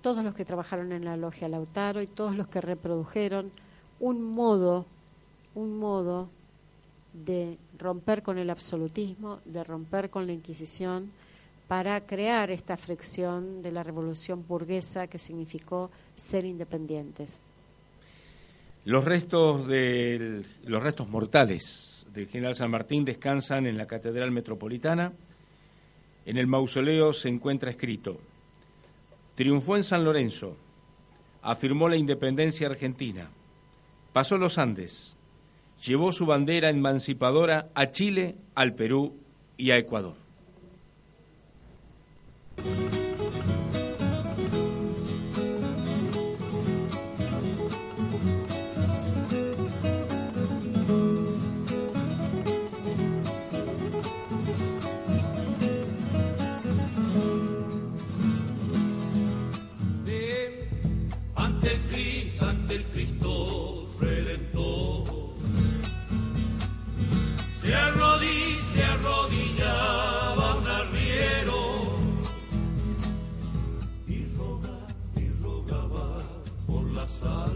todos los que trabajaron en la logia Lautaro y todos los que reprodujeron un modo, un modo de romper con el absolutismo, de romper con la Inquisición, para crear esta fricción de la revolución burguesa que significó ser independientes. Los restos de los restos mortales del general San Martín descansan en la Catedral Metropolitana. En el mausoleo se encuentra escrito: Triunfó en San Lorenzo, afirmó la independencia argentina, pasó los Andes, llevó su bandera emancipadora a Chile, al Perú y a Ecuador. Los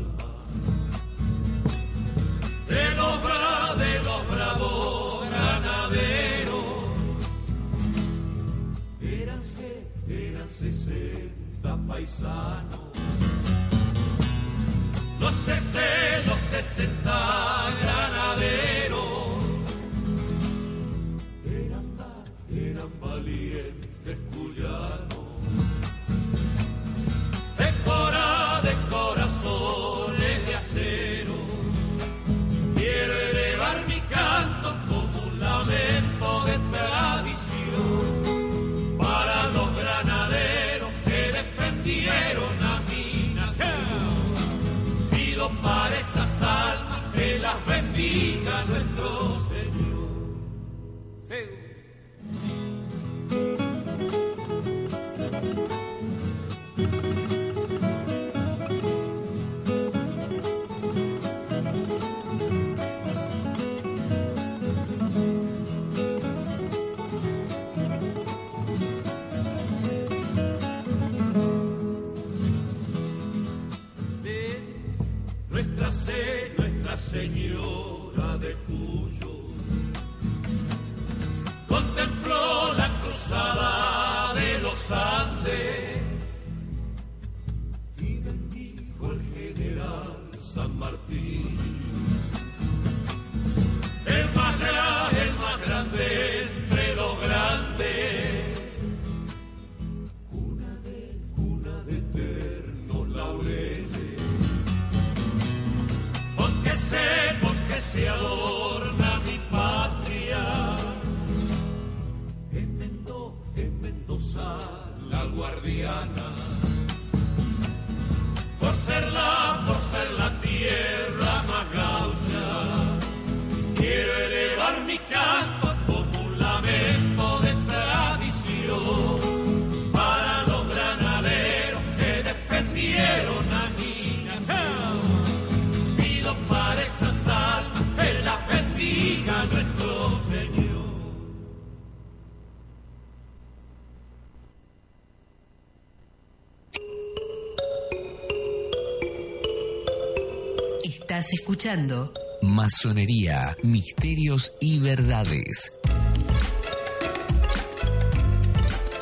Estás escuchando Masonería, misterios y verdades.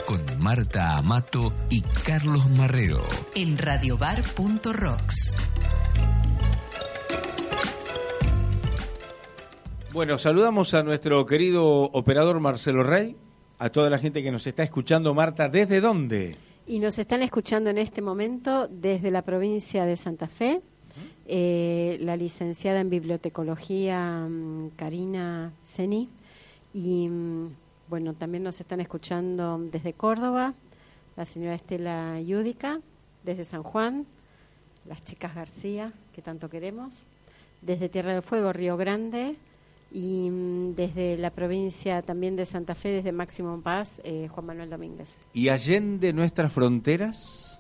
Con Marta Amato y Carlos Marrero. en radiobar.rocks. Bueno, saludamos a nuestro querido operador Marcelo Rey, a toda la gente que nos está escuchando. Marta, ¿desde dónde? Y nos están escuchando en este momento desde la provincia de Santa Fe, eh, la licenciada en bibliotecología mm, Karina Seni y mm, bueno, también nos están escuchando desde Córdoba la señora Estela Yúdica, desde San Juan, las chicas García, que tanto queremos, desde Tierra del Fuego, Río Grande, y mm, desde la provincia también de Santa Fe, desde Máximo Paz, eh, Juan Manuel Domínguez. ¿Y allende nuestras fronteras?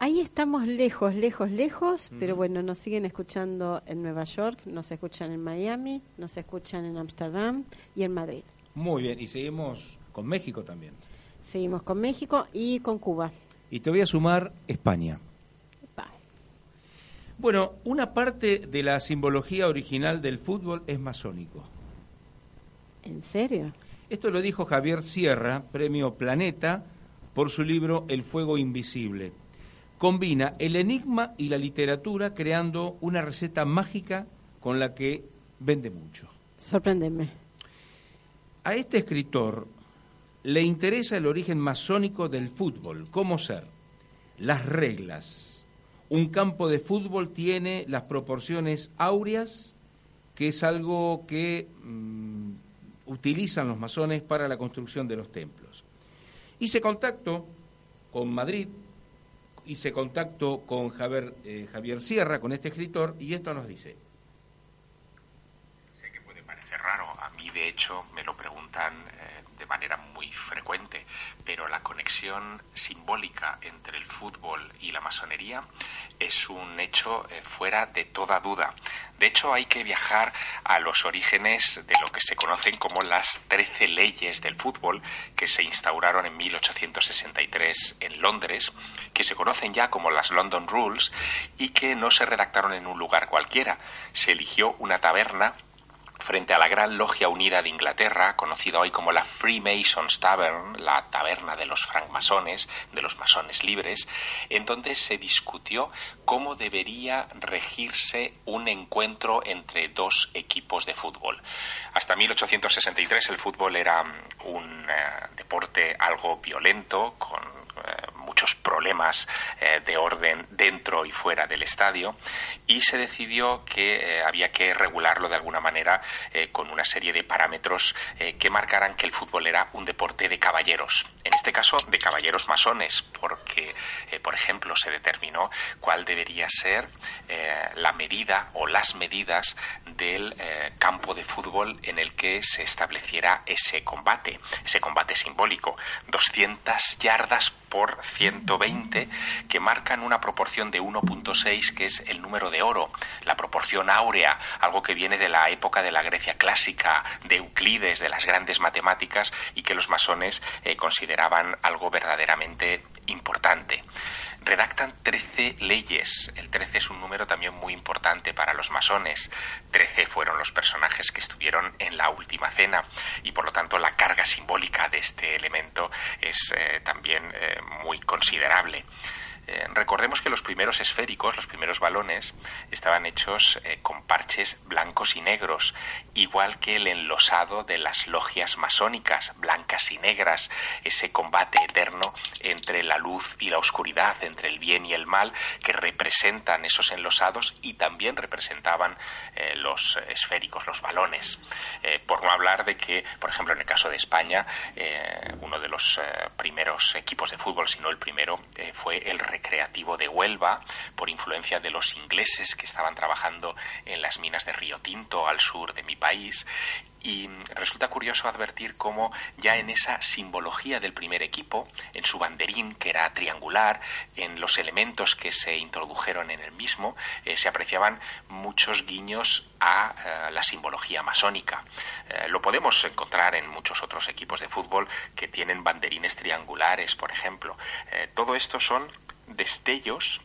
Ahí estamos lejos, lejos, lejos, pero bueno, nos siguen escuchando en Nueva York, nos escuchan en Miami, nos escuchan en Ámsterdam y en Madrid. Muy bien, y seguimos con México también. Seguimos con México y con Cuba. Y te voy a sumar España. Bueno, una parte de la simbología original del fútbol es masónico. ¿En serio? Esto lo dijo Javier Sierra, premio Planeta, por su libro El fuego invisible. Combina el enigma y la literatura creando una receta mágica con la que vende mucho. Sorpréndeme. A este escritor le interesa el origen masónico del fútbol, cómo ser, las reglas, un campo de fútbol tiene las proporciones áureas, que es algo que mm, utilizan los masones para la construcción de los templos. Hice contacto con Madrid, hice contacto con Javier, eh, Javier Sierra, con este escritor, y esto nos dice. Sé que puede parecer raro, a mí de hecho me lo preguntan eh, de manera muy frecuente, pero la conexión simbólica entre el fútbol y la masonería es un hecho eh, fuera de toda duda. De hecho, hay que viajar a los orígenes de lo que se conocen como las trece leyes del fútbol que se instauraron en 1863 en Londres, que se conocen ya como las London Rules y que no se redactaron en un lugar cualquiera. Se eligió una taberna frente a la Gran Logia Unida de Inglaterra, conocida hoy como la Freemasons Tavern, la taberna de los francmasones, de los masones libres, en donde se discutió cómo debería regirse un encuentro entre dos equipos de fútbol. Hasta 1863 el fútbol era un eh, deporte algo violento, con muchos problemas eh, de orden dentro y fuera del estadio y se decidió que eh, había que regularlo de alguna manera con una serie de parámetros que marcaran que el fútbol era un deporte de caballeros. En este caso, de caballeros masones, porque, por ejemplo, se determinó cuál debería ser la medida o las medidas del campo de fútbol en el que se estableciera ese combate, ese combate simbólico. 200 yardas por 120 que marcan una proporción de 1.6 que es el número de oro, la proporción áurea, algo que viene de la época de la Grecia clásica, de Euclides, de las grandes matemáticas y que los masones eh, consideraban algo verdaderamente importante redactan 13 leyes. El 13 es un número también muy importante para los masones. 13 fueron los personajes que estuvieron en la última cena y por lo tanto la carga simbólica de este elemento es eh, también eh, muy considerable. Eh, recordemos que los primeros esféricos, los primeros balones, estaban hechos eh, con parches blancos y negros, igual que el enlosado de las logias masónicas, blancas y negras, ese combate eterno entre la luz y la oscuridad, entre el bien y el mal, que representan esos enlosados y también representaban eh, los esféricos, los balones. por no hablar de que, por ejemplo, en el caso de España, uno de los primeros equipos de fútbol, si no el primero, fue el creativo de Huelva, por influencia de los ingleses que estaban trabajando en las minas de Río Tinto, al sur de mi país, y resulta curioso advertir cómo ya en esa simbología del primer equipo, en su banderín que era triangular, en los elementos que se introdujeron en el mismo, eh, se apreciaban muchos guiños a eh, la simbología masónica. Eh, lo podemos encontrar en muchos otros equipos de fútbol que tienen banderines triangulares, por ejemplo. todo esto son destellos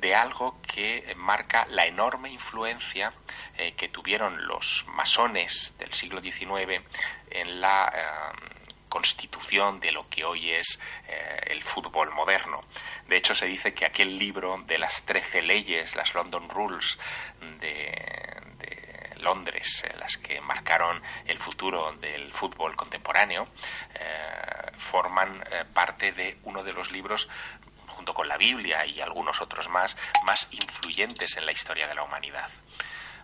de algo que marca la enorme influencia eh, que tuvieron los masones del siglo XIX en la eh, constitución de lo que hoy es eh, el fútbol moderno. De hecho, se dice que aquel libro de las trece leyes, las London Rules de, de Londres, las que marcaron el futuro del fútbol contemporáneo, forman parte de uno de los libros junto con la Biblia y algunos otros más, más influyentes en la historia de la humanidad.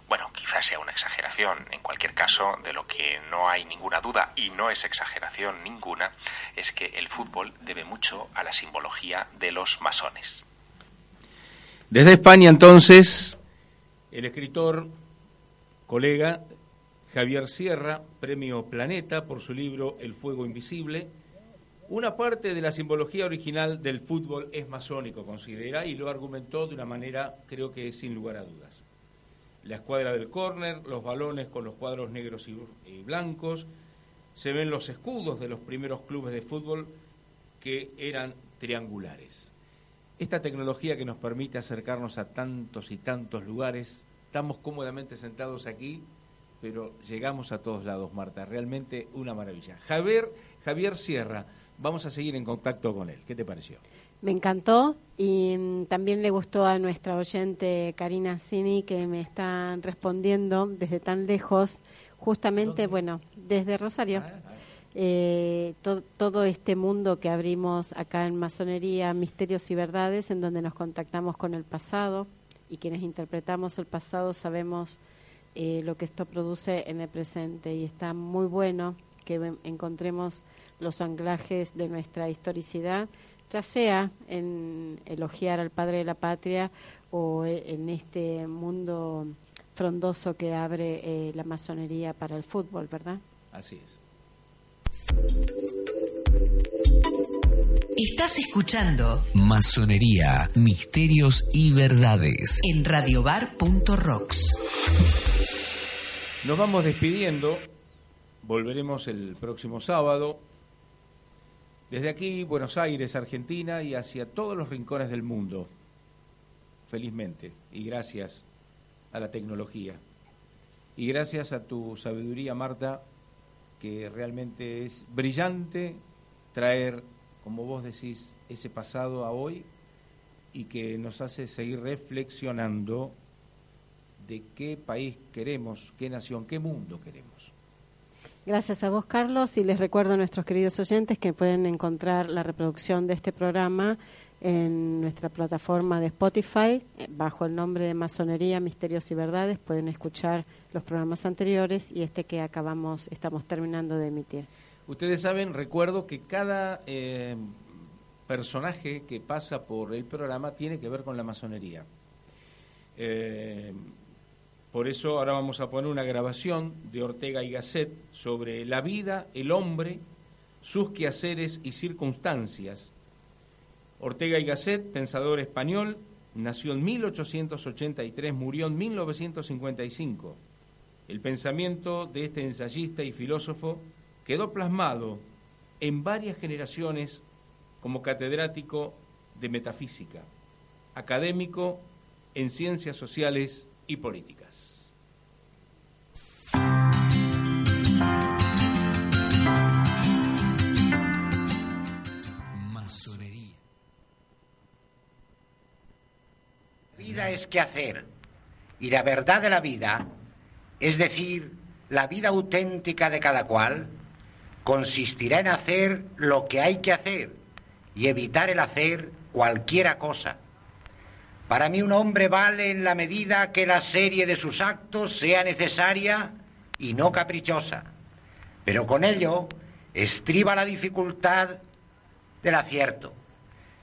Bueno, quizás sea una exageración. En cualquier caso, de lo que no hay ninguna duda, y no es exageración ninguna, es que el fútbol debe mucho a la simbología de los masones. Desde España entonces, el escritor, colega Javier Sierra, premio Planeta por su libro El Fuego Invisible. Una parte de la simbología original del fútbol es masónico, considera, y lo argumentó de una manera, creo que sin lugar a dudas. La escuadra del córner, los balones con los cuadros negros y blancos, se ven los escudos de los primeros clubes de fútbol que eran triangulares. Esta tecnología que nos permite acercarnos a tantos y tantos lugares, estamos cómodamente sentados aquí pero llegamos a todos lados, Marta. Realmente una maravilla. Javier, Javier Sierra, vamos a seguir en contacto con él. ¿Qué te pareció? Me encantó y mm, también le gustó a nuestra oyente Karina Cini que me está respondiendo desde tan lejos, justamente, bueno, desde Rosario. Ah, ah. Eh, todo este mundo que abrimos acá en Masonería, Misterios y Verdades, en donde nos contactamos con el pasado y quienes interpretamos el pasado sabemos eh, lo que esto produce en el presente y está muy bueno que encontremos los anclajes de nuestra historicidad, ya sea en elogiar al padre de la patria o e, en este mundo frondoso que abre eh, la masonería para el fútbol, ¿verdad? Así es. Estás escuchando Masonería, Misterios y Verdades en radiobar.rocks. Nos vamos despidiendo. Volveremos el próximo sábado. Desde aquí, Buenos Aires, Argentina y hacia todos los rincones del mundo. Felizmente. Y gracias a la tecnología. Y gracias a tu sabiduría, Marta, que realmente es brillante traer, como vos decís, ese pasado a hoy y que nos hace seguir reflexionando de qué país queremos, qué nación, qué mundo queremos. Gracias a vos, Carlos, y les recuerdo a nuestros queridos oyentes que pueden encontrar la reproducción de este programa en nuestra plataforma de Spotify, eh, bajo el nombre de Masonería, Misterios y Verdades. Pueden escuchar los programas anteriores y este que acabamos, estamos terminando de emitir. Ustedes saben, recuerdo que cada eh, personaje que pasa por el programa tiene que ver con la masonería. Eh, por eso ahora vamos a poner una grabación de Ortega y Gasset sobre la vida, el hombre, sus quehaceres y circunstancias. Ortega y Gasset, pensador español, nació en 1883, murió en 1955. El pensamiento de este ensayista y filósofo quedó plasmado en varias generaciones como catedrático de metafísica, académico en ciencias sociales y políticas. Masonería. La vida es que hacer y la verdad de la vida, es decir, la vida auténtica de cada cual, consistirá en hacer lo que hay que hacer y evitar el hacer cualquiera cosa para mí un hombre vale en la medida que la serie de sus actos sea necesaria y no caprichosa. Pero con ello estriba la dificultad del acierto.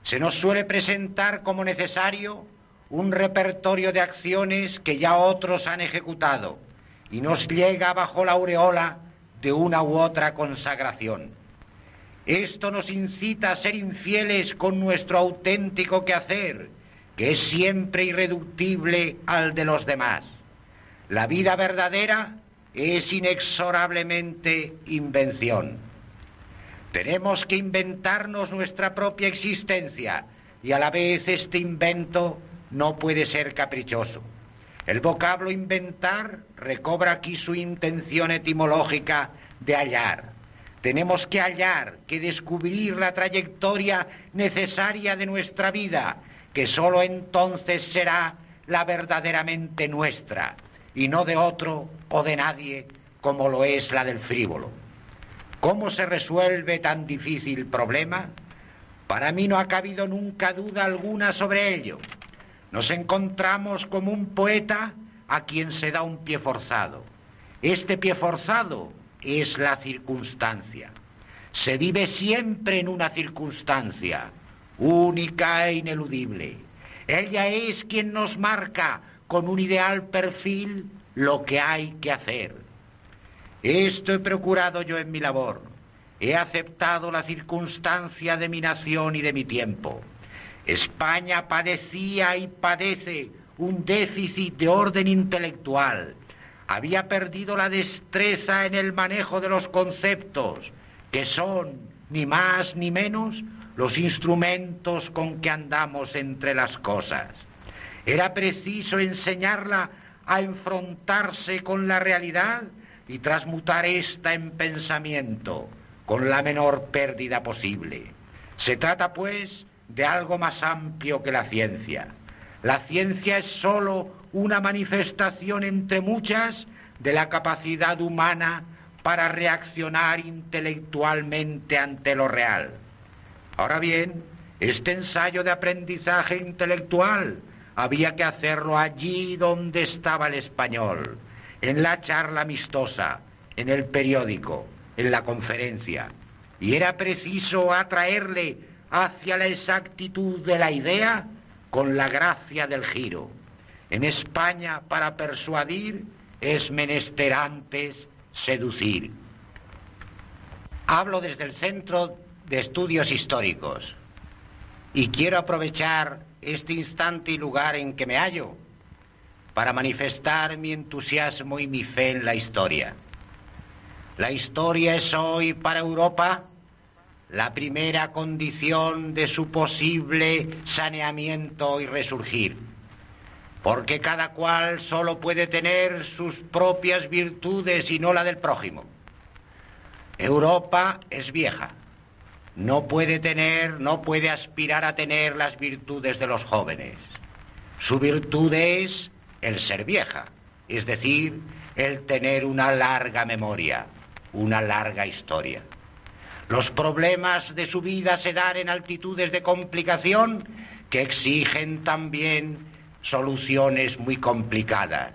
Se nos suele presentar como necesario un repertorio de acciones que ya otros han ejecutado y nos llega bajo la aureola de una u otra consagración. Esto nos incita a ser infieles con nuestro auténtico quehacer que es siempre irreductible al de los demás. La vida verdadera es inexorablemente invención. Tenemos que inventarnos nuestra propia existencia y a la vez este invento no puede ser caprichoso. El vocablo inventar recobra aquí su intención etimológica de hallar. Tenemos que hallar, que descubrir la trayectoria necesaria de nuestra vida que sólo entonces será la verdaderamente nuestra y no de otro o de nadie como lo es la del frívolo. ¿Cómo se resuelve tan difícil problema? Para mí no ha cabido nunca duda alguna sobre ello. Nos encontramos como un poeta a quien se da un pie forzado. Este pie forzado es la circunstancia. Se vive siempre en una circunstancia única e ineludible. Ella es quien nos marca con un ideal perfil lo que hay que hacer. Esto he procurado yo en mi labor. He aceptado la circunstancia de mi nación y de mi tiempo. España padecía y padece un déficit de orden intelectual. Había perdido la destreza en el manejo de los conceptos, que son ni más ni menos los instrumentos con que andamos entre las cosas. Era preciso enseñarla a enfrentarse con la realidad y transmutar esta en pensamiento con la menor pérdida posible. Se trata, pues, de algo más amplio que la ciencia. La ciencia es sólo una manifestación entre muchas de la capacidad humana para reaccionar intelectualmente ante lo real. Ahora bien, este ensayo de aprendizaje intelectual había que hacerlo allí donde estaba el español, en la charla amistosa, en el periódico, en la conferencia. Y era preciso atraerle hacia la exactitud de la idea con la gracia del giro. En España, para persuadir, es menester antes seducir. Hablo desde el Centro de Estudios Históricos y quiero aprovechar este instante y lugar en que me hallo para manifestar mi entusiasmo y mi fe en la historia. La historia es hoy para Europa la primera condición de su posible saneamiento y resurgir, porque cada cual solo puede tener sus propias virtudes y no la del prójimo. Europa es vieja, no puede tener, no puede aspirar a tener las virtudes de los jóvenes. Su virtud es el ser vieja, es decir, el tener una larga memoria, una larga historia. Los problemas de su vida se dan en altitudes de complicación que exigen también soluciones muy complicadas.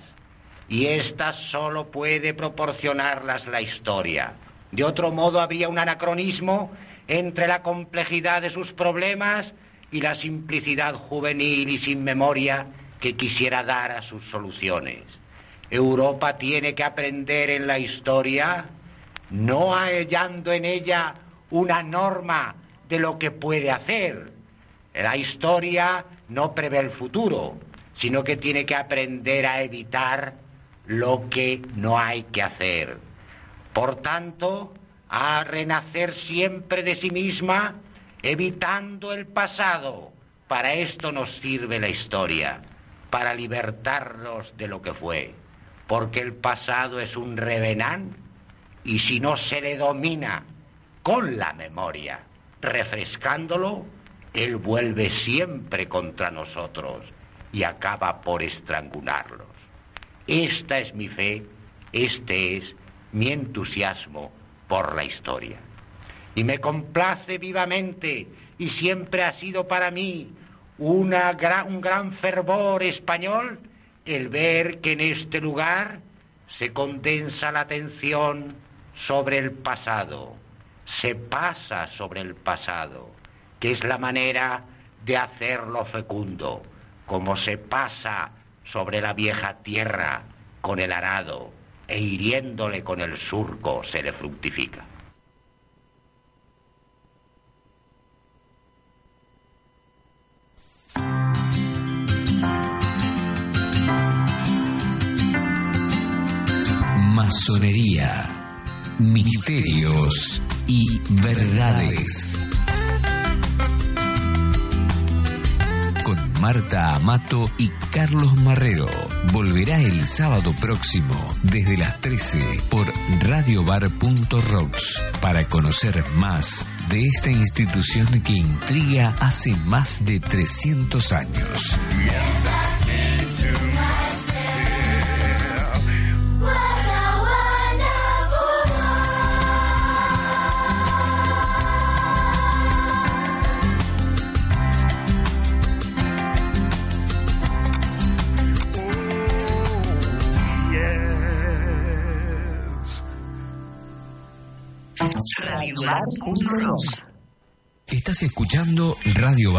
Y estas solo puede proporcionarlas la historia. De otro modo habría un anacronismo entre la complejidad de sus problemas y la simplicidad juvenil y sin memoria que quisiera dar a sus soluciones. Europa tiene que aprender en la historia, no hallando en ella una norma de lo que puede hacer. La historia no prevé el futuro, sino que tiene que aprender a evitar lo que no hay que hacer. Por tanto, a renacer siempre de sí misma, evitando el pasado. Para esto nos sirve la historia, para libertarnos de lo que fue, porque el pasado es un revenán y si no se le domina con la memoria, refrescándolo, él vuelve siempre contra nosotros y acaba por estrangularlos. Esta es mi fe, este es mi entusiasmo por la historia. Y me complace vivamente y siempre ha sido para mí una un gran fervor español el ver que en este lugar se condensa la atención sobre el pasado, se pasa sobre el pasado, que es la manera de hacerlo fecundo, como se pasa sobre la vieja tierra con el arado, e hiriéndole con el surco se le fructifica. Masonería, misterios y verdades. Marta Amato y Carlos Marrero. Volverá el sábado próximo desde las 13 por radiobar.rocks para conocer más de esta institución que intriga hace más de 300 años. Estás escuchando Radio